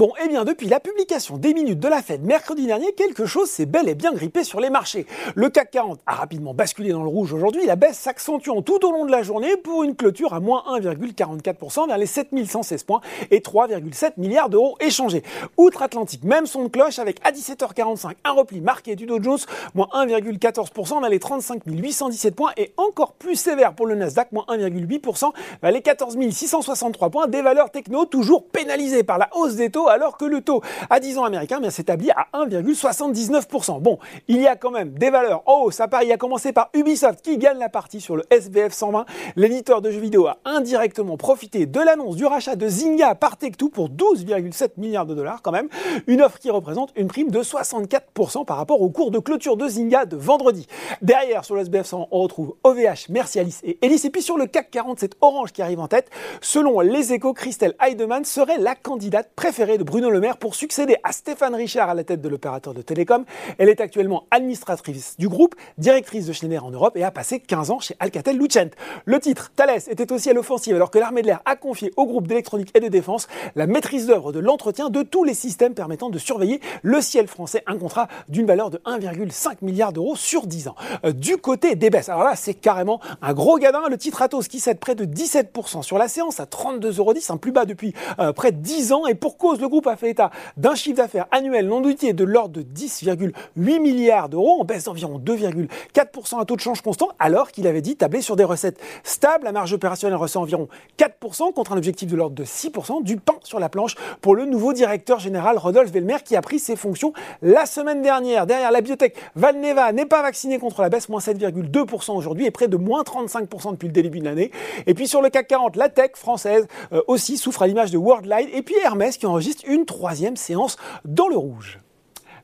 Bon, eh bien, depuis la publication des minutes de la Fed mercredi dernier, quelque chose s'est bel et bien grippé sur les marchés. Le CAC 40 a rapidement basculé dans le rouge aujourd'hui, la baisse s'accentuant tout au long de la journée pour une clôture à moins 1,44% vers les 7116 points et 3,7 milliards d'euros échangés. Outre-Atlantique, même son de cloche avec à 17h45 un repli marqué du Dow Jones, moins 1,14% vers les 35 817 points et encore plus sévère pour le Nasdaq, moins 1,8% vers les 14 663 points, des valeurs techno toujours pénalisées par la hausse des taux alors que le taux à 10 ans américain eh s'établit à 1,79%. Bon, il y a quand même des valeurs en hausse à Paris, a commencé par Ubisoft qui gagne la partie sur le SBF 120. L'éditeur de jeux vidéo a indirectement profité de l'annonce du rachat de Zynga par Tech2 pour 12,7 milliards de dollars quand même. Une offre qui représente une prime de 64% par rapport au cours de clôture de Zynga de vendredi. Derrière, sur le SBF 100, on retrouve OVH, Mercialis et Elis. Et puis sur le CAC 40, c'est Orange qui arrive en tête. Selon les échos, Christelle Heidemann serait la candidate préférée Bruno Le Maire pour succéder à Stéphane Richard à la tête de l'opérateur de télécom. Elle est actuellement administratrice du groupe, directrice de Schneider en Europe et a passé 15 ans chez Alcatel Lucent. Le titre, Thales, était aussi à l'offensive alors que l'armée de l'air a confié au groupe d'électronique et de défense la maîtrise d'œuvre de l'entretien de tous les systèmes permettant de surveiller le ciel français. Un contrat d'une valeur de 1,5 milliard d'euros sur 10 ans. Euh, du côté des baisses, alors là, c'est carrément un gros gadin. Le titre Atos qui cède près de 17% sur la séance à 32,10 euros, un plus bas depuis euh, près de 10 ans et pour cause le groupe a fait état d'un chiffre d'affaires annuel non doutier de l'ordre de 10,8 milliards d'euros, en baisse d'environ 2,4% à taux de change constant, alors qu'il avait dit tabler sur des recettes stables. La marge opérationnelle ressent environ 4% contre un objectif de l'ordre de 6%, du pain sur la planche pour le nouveau directeur général Rodolphe Velmer qui a pris ses fonctions la semaine dernière. Derrière la biotech, Valneva n'est pas vacciné contre la baisse, moins 7,2% aujourd'hui et près de moins 35% depuis le début de l'année. Et puis sur le CAC 40, la tech française euh, aussi souffre à l'image de Worldline et puis Hermès qui enregistre une troisième séance dans le rouge.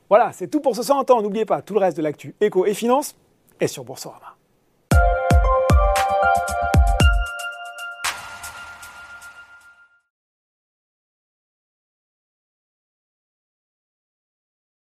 Voilà, c'est tout pour ce 100 ans. N'oubliez pas, tout le reste de l'actu éco et finance est sur Boursorama.